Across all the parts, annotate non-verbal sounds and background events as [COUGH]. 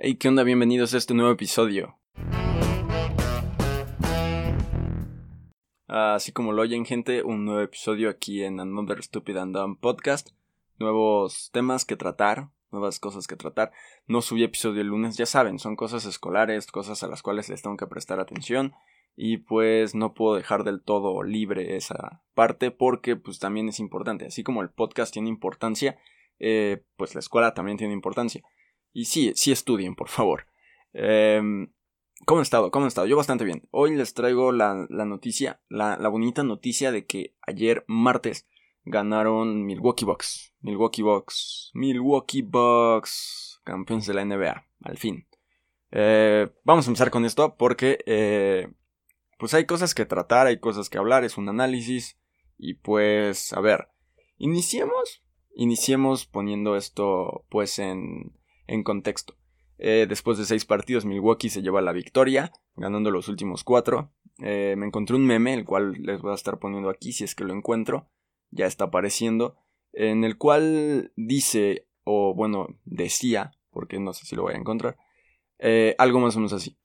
Hey, ¿qué onda? Bienvenidos a este nuevo episodio. Así como lo oyen, gente, un nuevo episodio aquí en Another Stupid and Dumb Podcast. Nuevos temas que tratar, nuevas cosas que tratar. No subí episodio el lunes, ya saben, son cosas escolares, cosas a las cuales les tengo que prestar atención. Y pues no puedo dejar del todo libre esa parte porque pues también es importante. Así como el podcast tiene importancia, eh, pues la escuela también tiene importancia. Y sí, sí estudien, por favor. Em, ¿Cómo han estado? ¿Cómo han estado? Yo bastante bien. Hoy les traigo la, noticia, la, bonita noticia de que ayer martes ganaron Milwaukee Bucks. Milwaukee Bucks. Milwaukee Bucks. Campeones de la NBA. Al fin. Eh, vamos a empezar con esto porque eh, pues hay cosas que tratar, hay cosas que hablar, es un análisis. Y pues, a ver, iniciemos. Iniciemos poniendo esto pues en, en contexto. Eh, después de seis partidos, Milwaukee se lleva la victoria, ganando los últimos cuatro. Eh, me encontré un meme, el cual les voy a estar poniendo aquí si es que lo encuentro. Ya está apareciendo. En el cual dice, o bueno, decía, porque no sé si lo voy a encontrar, eh, algo más o menos así.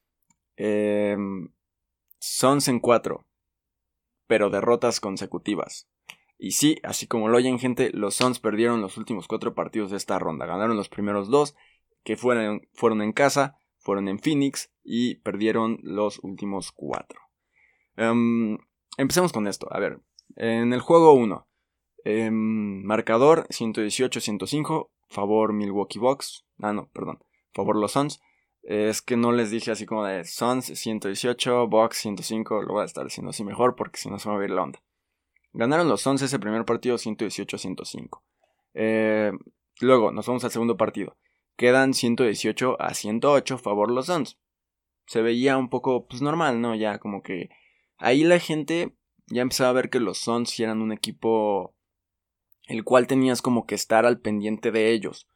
Sons en cuatro, pero derrotas consecutivas. Y sí, así como lo oyen gente, los Suns perdieron los últimos cuatro partidos de esta ronda. Ganaron los primeros dos que fueron, fueron en casa, fueron en Phoenix y perdieron los últimos cuatro. Em, empecemos con esto. A ver, en el juego 1, em, marcador 118-105, favor Milwaukee Bucks. Ah, no, perdón, favor los Suns. Es que no les dije así como de Suns 118, Bucks 105, lo voy a estar diciendo así mejor porque si no se va a ir la onda. Ganaron los Suns ese primer partido 118-105. Eh, luego nos vamos al segundo partido. Quedan 118 a 108 favor los Suns. Se veía un poco pues normal, ¿no? Ya como que ahí la gente ya empezaba a ver que los Suns eran un equipo el cual tenías como que estar al pendiente de ellos.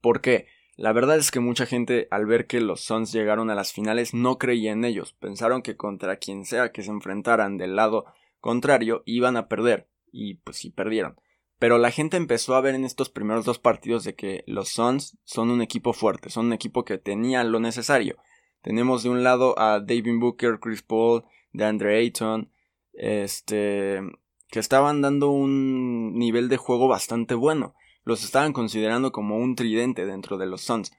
¿Por qué? La verdad es que mucha gente al ver que los Suns llegaron a las finales no creía en ellos, pensaron que contra quien sea que se enfrentaran del lado contrario iban a perder y pues sí perdieron. Pero la gente empezó a ver en estos primeros dos partidos de que los Suns son un equipo fuerte, son un equipo que tenía lo necesario. Tenemos de un lado a David Booker, Chris Paul, DeAndre Ayton, este, que estaban dando un nivel de juego bastante bueno. Los estaban considerando como un tridente dentro de los Suns.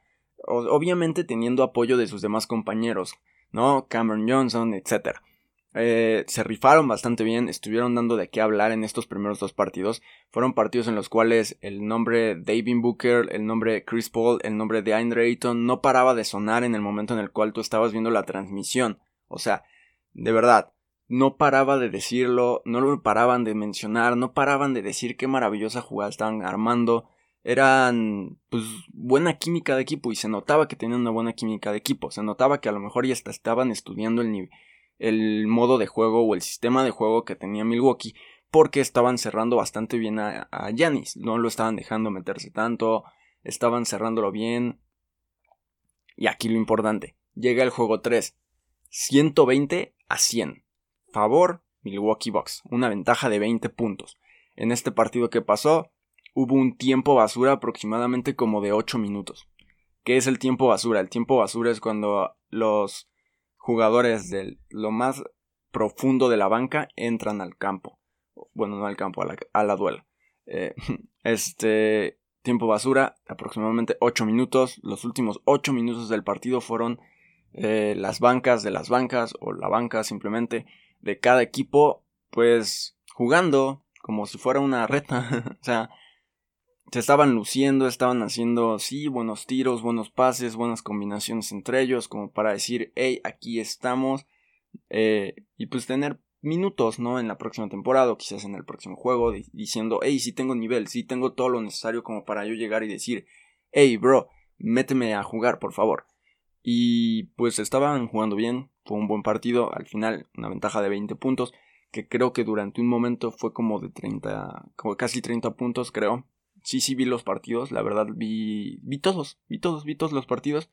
Obviamente teniendo apoyo de sus demás compañeros, ¿no? Cameron Johnson, etc. Eh, se rifaron bastante bien, estuvieron dando de qué hablar en estos primeros dos partidos. Fueron partidos en los cuales el nombre David Booker, el nombre Chris Paul, el nombre de Andre Ayton no paraba de sonar en el momento en el cual tú estabas viendo la transmisión. O sea, de verdad, no paraba de decirlo, no lo paraban de mencionar, no paraban de decir qué maravillosa jugada estaban armando. Eran, pues, buena química de equipo y se notaba que tenían una buena química de equipo. Se notaba que a lo mejor ya estaban estudiando el nivel el modo de juego o el sistema de juego que tenía Milwaukee porque estaban cerrando bastante bien a Yanis, no lo estaban dejando meterse tanto, estaban cerrándolo bien. Y aquí lo importante, llega el juego 3, 120 a 100. Favor Milwaukee Bucks, una ventaja de 20 puntos. En este partido que pasó, hubo un tiempo basura aproximadamente como de 8 minutos. ¿Qué es el tiempo basura? El tiempo basura es cuando los jugadores de lo más profundo de la banca entran al campo. Bueno, no al campo, a la, duela. Eh, [LAUGHS] este tiempo basura, aproximadamente 8 minutos. Los últimos 8 minutos del partido fueron eh, las bancas de las bancas o la banca simplemente de cada equipo, pues jugando como si fuera una reta. [LAUGHS] o sea, se estaban luciendo, estaban haciendo, sí, buenos tiros, buenos pases, buenas combinaciones entre ellos, como para decir, hey, aquí estamos, eh, y pues tener minutos, ¿no? En la próxima temporada o quizás en el próximo juego, diciendo, hey, sí tengo nivel, sí tengo todo lo necesario como para yo llegar y decir, hey, bro, méteme a jugar, por favor. Y pues estaban jugando bien, fue un buen partido, al final una ventaja de 20 puntos, que creo que durante un momento fue como de 30, como casi 30 puntos, creo sí, sí vi los partidos, la verdad vi, vi todos, vi todos, vi todos los partidos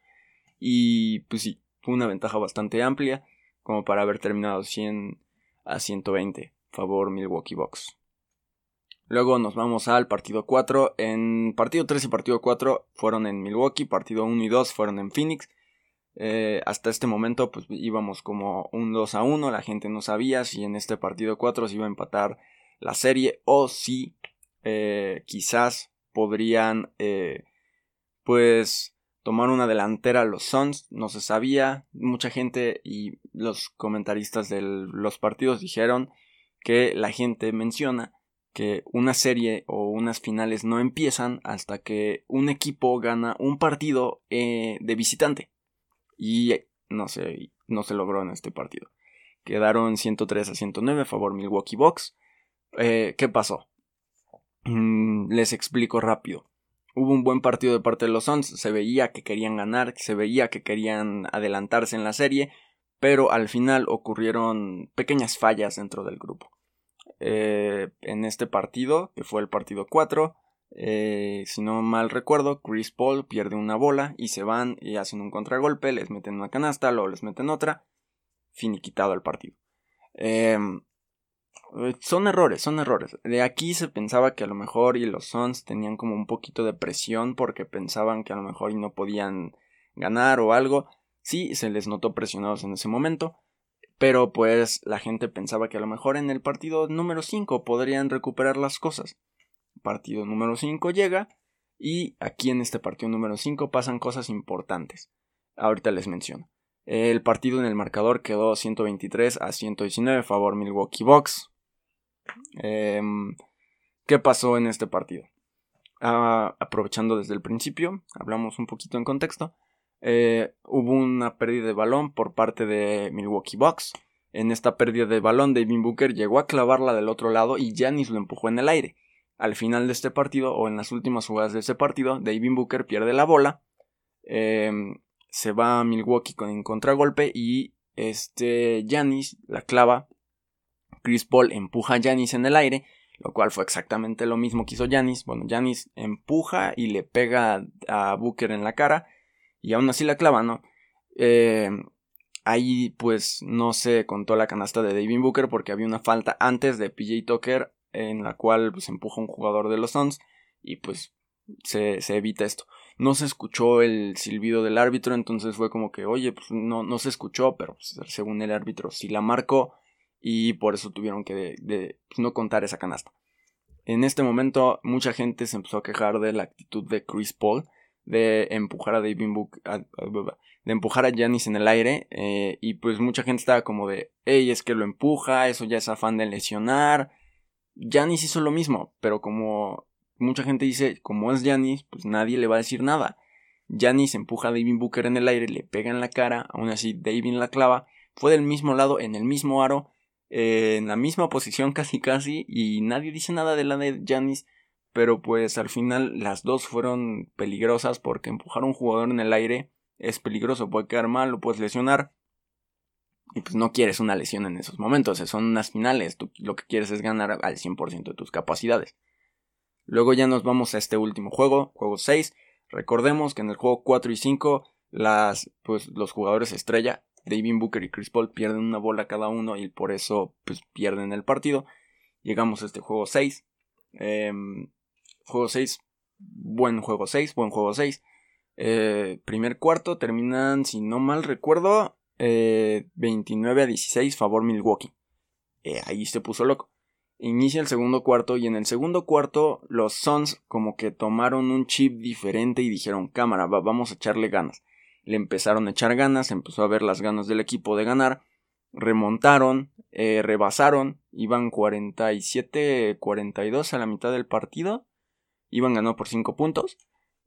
y pues sí, fue una ventaja bastante amplia como para haber terminado 100 a 120, favor Milwaukee Bucks. Luego nos vamos al partido 4. En partido 3 y partido 4 fueron en Milwaukee. Partido 1 y 2 fueron en Phoenix. Eh, hasta este momento pues íbamos como un 2 a 1. La gente no sabía si en este partido 4 se iba a empatar la serie o si eh, quizás podrían eh, pues tomar una delantera los Suns. No se sabía. Mucha gente y los comentaristas de los partidos dijeron que la gente menciona que una serie o unas finales no empiezan hasta que un equipo gana un partido eh, de visitante. Y no se, no se logró en este partido. Quedaron 103 a 109 a favor Milwaukee Bucks. ¿Qué pasó? Mm, les explico rápido. Hubo un buen partido de parte de los Suns, se veía que querían ganar, se veía que querían adelantarse en la serie, pero al final ocurrieron pequeñas fallas dentro del grupo. Eh, en este partido, que fue el partido 4. Eh, si no mal recuerdo, Chris Paul pierde una bola y se van y hacen un contragolpe, les meten una canasta, luego les meten otra, finiquitado el partido. Em, son errores, son errores. De aquí se pensaba que a lo mejor y los Suns tenían como un poquito de presión porque pensaban que a lo mejor y no podían ganar o algo. Sí, se les notó presionados en ese momento pero pues la gente pensaba que a lo mejor en el partido número 5 podrían recuperar las cosas. Partido número 5 llega y aquí en este partido número 5 pasan cosas importantes. Ahorita les menciono. El partido en el marcador quedó 123 a 119 favor Milwaukee Bucks. Em, ¿Qué pasó en este partido? Ah, aprovechando desde el principio, hablamos un poquito en contexto. Eh, hubo una pérdida de balón por parte de Milwaukee Bucks. En esta pérdida de balón, David Booker llegó a clavarla del otro lado y Giannis lo empujó en el aire. Al final de este partido, o en las últimas jugadas de este partido, David Booker pierde la bola. Em, se va a Milwaukee con en contragolpe y este Giannis la clava. Chris Paul empuja a Giannis en el aire, lo cual fue exactamente lo mismo que hizo Giannis. Bueno, Giannis empuja y le pega a Booker en la cara y aún así la clava, ¿no? Eh, ahí pues no se contó la canasta de David Booker porque había una falta antes de PJ Tucker en la cual pues empuja un jugador de los Suns y pues se, evita esto. No se escuchó el silbido del árbitro, entonces fue como que, oye, pues no, no se escuchó, pero pues, según el árbitro sí la marcó y por eso tuvieron que pues, no contar esa canasta. En este momento mucha gente se empezó a quejar de la actitud de Chris Paul de empujar a David Book, de empujar a Janis en el aire eh, y pues mucha gente estaba como de, hey, es que lo empuja, eso ya es afán de lesionar. Janis hizo lo mismo, pero como mucha gente dice, como es Janis, pues nadie le va a decir nada. Janis empuja a David Booker en el aire, le pega en la cara, aún así David la clava, fue del mismo lado, en el mismo aro, eh, en la misma posición casi casi, y nadie dice nada de la de Janis pero pues al final las dos fueron peligrosas porque empujar a un jugador en el aire es peligroso, puede quedar mal, lo puedes lesionar. Y pues no quieres una lesión en esos momentos, son unas finales, tú lo que quieres es ganar al 100% de tus capacidades. Luego ya nos vamos a este último juego, juego 6. Recordemos que en el juego 4 y 5 las, pues, los jugadores estrella, David Booker y Chris Paul, pierden una bola cada uno y por eso pues, pierden el partido. Llegamos a este juego 6. Juego 6, buen juego 6, buen juego 6. Eh, primer cuarto terminan, si no mal recuerdo, 29 eh, a 16 favor Milwaukee. Eh, ahí se puso loco. Inicia el segundo cuarto y en el segundo cuarto los Suns como que tomaron un chip diferente y dijeron cámara, vamos a echarle ganas. Le empezaron a echar ganas, empezó a ver las ganas del equipo de ganar, remontaron, rebasaron, iban 47-42 a la mitad del partido iban ganando por 5 puntos.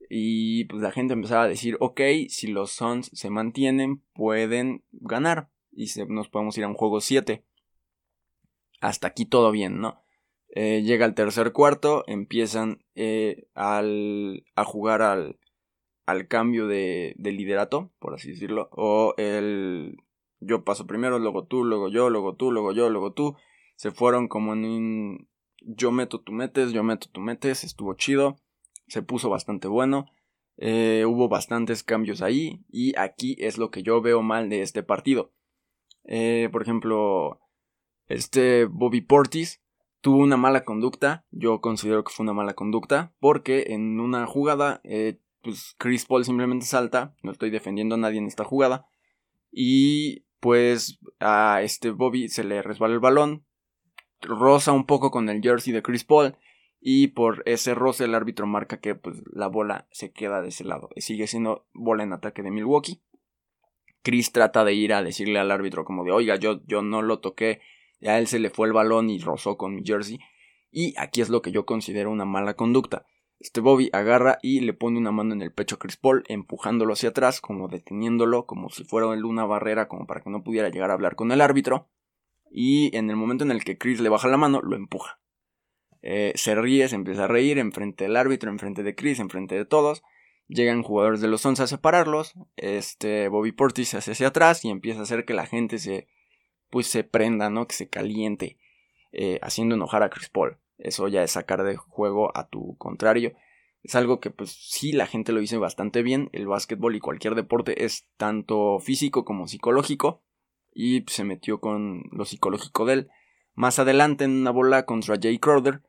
Y pues la gente empezaba a decir, ok, si los Suns se mantienen, pueden ganar. Y nos podemos ir a un juego 7. Hasta aquí todo bien, ¿no? Eh, llega el tercer cuarto, empiezan eh, al, a jugar al, al cambio de, de, liderato, por así decirlo. O el yo paso primero, luego tú, luego yo, luego tú, luego yo, luego tú. Se fueron como en un, yo meto, tú metes, yo meto, tú metes, estuvo chido, se puso bastante bueno, eh, hubo bastantes cambios ahí y aquí es lo que yo veo mal de este partido. Eh, por ejemplo, este Bobby Portis tuvo una mala conducta. Yo considero que fue una mala conducta porque en una jugada, eh, pues Chris Paul simplemente salta. No estoy defendiendo a nadie en esta jugada. Y pues a este Bobby se le resbala el balón, roza un poco con el jersey de Chris Paul y por ese roce el árbitro marca que pues la bola se queda de ese lado. Sigue siendo bola en ataque de Milwaukee. Chris trata de ir a decirle al árbitro como de oiga yo, yo no lo toqué, a él se le fue el balón y rozó con mi jersey. Y aquí es lo que yo considero una mala conducta. Este Bobby agarra y le pone una mano en el pecho a Chris Paul, empujándolo hacia atrás, como deteniéndolo, como si fuera una barrera, como para que no pudiera llegar a hablar con el árbitro. Y en el momento en el que Chris le baja la mano, lo empuja. Eh, se ríe, se empieza a reír enfrente del árbitro, enfrente de Chris, enfrente de todos. Llegan jugadores de los Suns a separarlos. Este Bobby Portis se hace hacia atrás y empieza a hacer que la gente se, pues, se prenda, ¿no? Que se caliente, eh, haciendo enojar a Chris Paul. Eso ya es sacar de juego a tu contrario. Es algo que pues sí la gente lo dice bastante bien. El básquetbol y cualquier deporte es tanto físico como psicológico. Y se metió con lo psicológico de él. Más adelante en una bola contra Jay Crowder.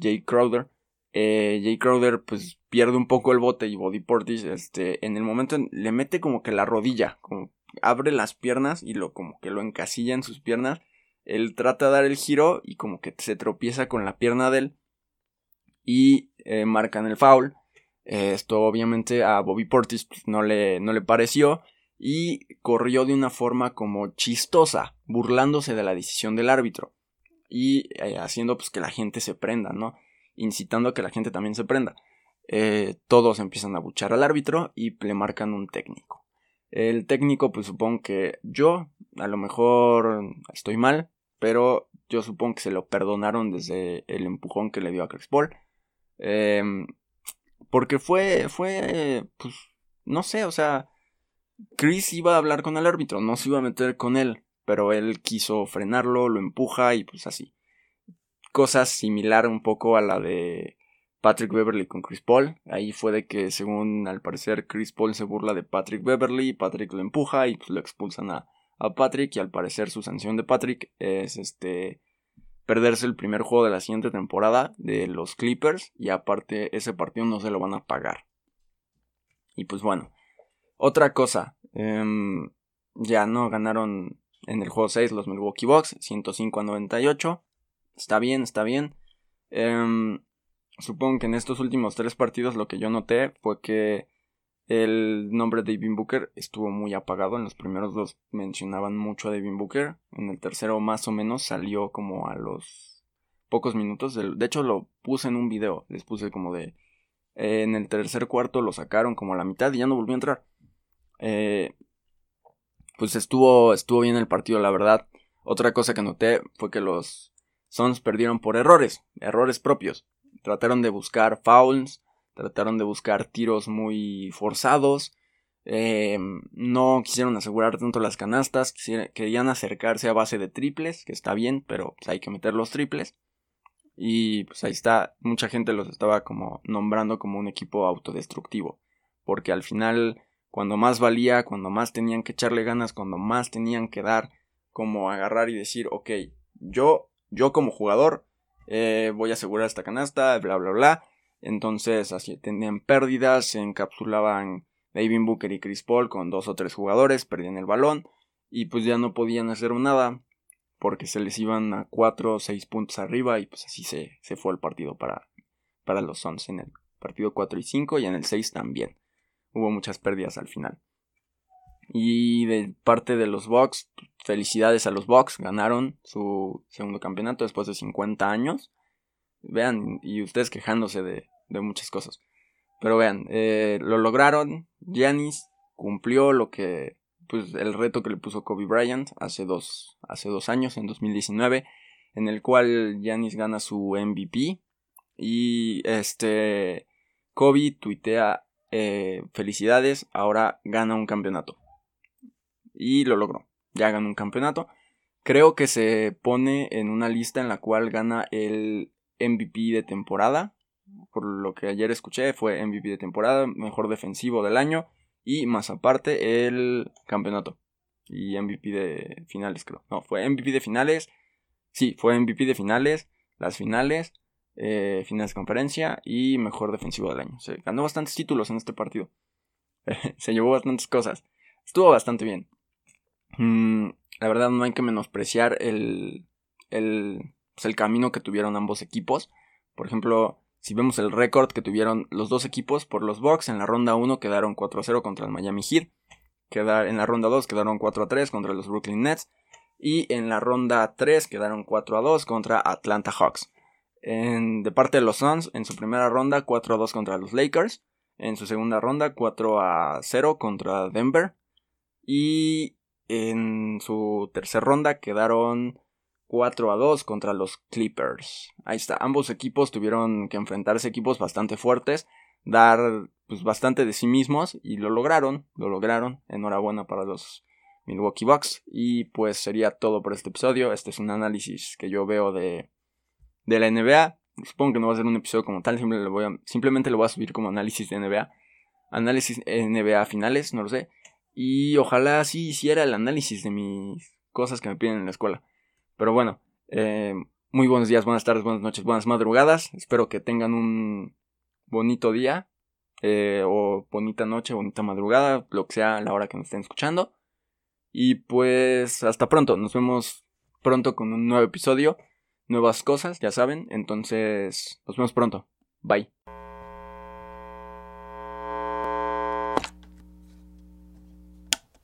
Jay Crowder. Eh, Jay Crowder pues pierde un poco el bote y Body Portis este, en el momento le mete como que la rodilla. Como abre las piernas y lo como que lo encasilla en sus piernas él trata de dar el giro y como que se tropieza con la pierna de él y eh, marcan el foul. Eh, esto obviamente a Bobby Portis pues, no, le, no le pareció y corrió de una forma como chistosa, burlándose de la decisión del árbitro y eh, haciendo pues que la gente se prenda, ¿no? Incitando a que la gente también se prenda. todos empiezan a buchar al árbitro y le marcan un técnico. El técnico, pues supongo que yo, a lo mejor estoy mal, pero yo supongo que se lo perdonaron desde el empujón que le dio a Chris Paul. Em, porque fue, fue, pues, no sé, o sea, Chris iba a hablar con el árbitro, no se iba a meter con él, pero él quiso frenarlo, lo empuja y pues así. Cosas similar un poco a la de Patrick Beverly con Chris Paul. Ahí fue de que, según al parecer, Chris Paul se burla de Patrick Beverly, Patrick lo empuja y pues lo expulsan a, a Patrick y al parecer su sanción de Patrick es este perderse el primer juego de la siguiente temporada de los Clippers y aparte ese partido no se lo van a pagar. Y pues bueno, otra cosa, em, ya no ganaron en el juego 6 los Milwaukee Bucks, 105 a 98, está bien, está bien. Em, supongo que en estos últimos tres partidos lo que yo noté fue que el nombre de Devin Booker estuvo muy apagado. En los primeros dos mencionaban mucho a Devin Booker. En el tercero, más o menos, salió como a los pocos minutos. De hecho, lo puse en un video. Les puse como de. Eh, en el tercer cuarto lo sacaron como a la mitad y ya no volvió a entrar. Eh, pues estuvo, estuvo bien el partido, la verdad. Otra cosa que noté fue que los Suns perdieron por errores, errores propios. Trataron de buscar fouls, Trataron de buscar tiros muy forzados. Eh, no quisieron asegurar tanto las canastas. Querían acercarse a base de triples, que está bien, pero pues, hay que meter los triples. Y pues ahí está, mucha gente los estaba como nombrando como un equipo autodestructivo. Porque al final, cuando más valía, cuando más tenían que echarle ganas, cuando más tenían que dar, como agarrar y decir, ok, yo, yo como jugador, eh, voy a asegurar esta canasta, bla, bla, bla entonces, así tenían pérdidas, se encapsulaban David Booker y Chris Paul con dos o tres jugadores, perdían el balón y pues ya no podían hacer nada porque se les iban a cuatro o seis puntos arriba y pues así se, se fue el partido para, para los Suns en el partido 4 y 5 y en el 6 también. Hubo muchas pérdidas al final. Y de parte de los Bucks, felicidades a los Bucks, ganaron su segundo campeonato después de 50 años. Vean, y ustedes quejándose de, muchas cosas. Pero vean, eh, lo lograron. Giannis cumplió lo que. Pues el reto que le puso Kobe Bryant hace dos, hace dos años, en 2019. En el cual Giannis gana su MVP. Y este. Kobe tuitea. Eh, felicidades, ahora gana un campeonato. Y lo logró. Ya ganó un campeonato. Creo que se pone en una lista en la cual gana el MVP de temporada. Por lo que ayer escuché, fue MVP de temporada, mejor defensivo del año y más aparte el campeonato. Y MVP de finales, creo. No, fue MVP de finales. Sí, fue MVP de finales. las finales, eh, finales de conferencia y mejor defensivo del año. Se ganó bastantes títulos en este partido. [LAUGHS] se llevó bastantes cosas. Estuvo bastante bien. Mm, la verdad no hay que menospreciar el, el, pues, el camino que tuvieron ambos equipos. Por ejemplo, si vemos el récord que tuvieron los dos equipos por los Bucks, en la ronda 1 quedaron 4-0 contra el Miami Heat. en la ronda 2 quedaron 4-3 contra los Brooklyn Nets. Y en la ronda 3 quedaron 4-2 contra Atlanta Hawks. de parte de los Suns, en su primera ronda 4-2 contra los Lakers. En su segunda ronda 4-0 contra Denver. Y en su tercera ronda quedaron 4 a 2 contra los Clippers. Ahí está, ambos equipos tuvieron que enfrentarse equipos bastante fuertes, dar pues bastante de sí mismos y lo lograron, lo lograron. Enhorabuena para los Milwaukee Bucks y pues sería todo por este episodio. Este es un análisis que yo veo de de la NBA. Supongo que no va a ser un episodio como tal, simplemente lo voy simplemente lo voy a subir como análisis de NBA. Análisis NBA finales, no lo sé. Y ojalá sí hiciera el análisis de mis cosas que me piden en la escuela. Pero bueno, eh, muy buenos días, buenas tardes, buenas noches, buenas madrugadas. Espero que tengan un bonito día. Eh, o bonita noche, bonita madrugada, lo que sea la hora que nos estén escuchando. Y pues hasta pronto, nos vemos pronto con un nuevo episodio, nuevas cosas, ya saben. Entonces, nos vemos pronto. Bye.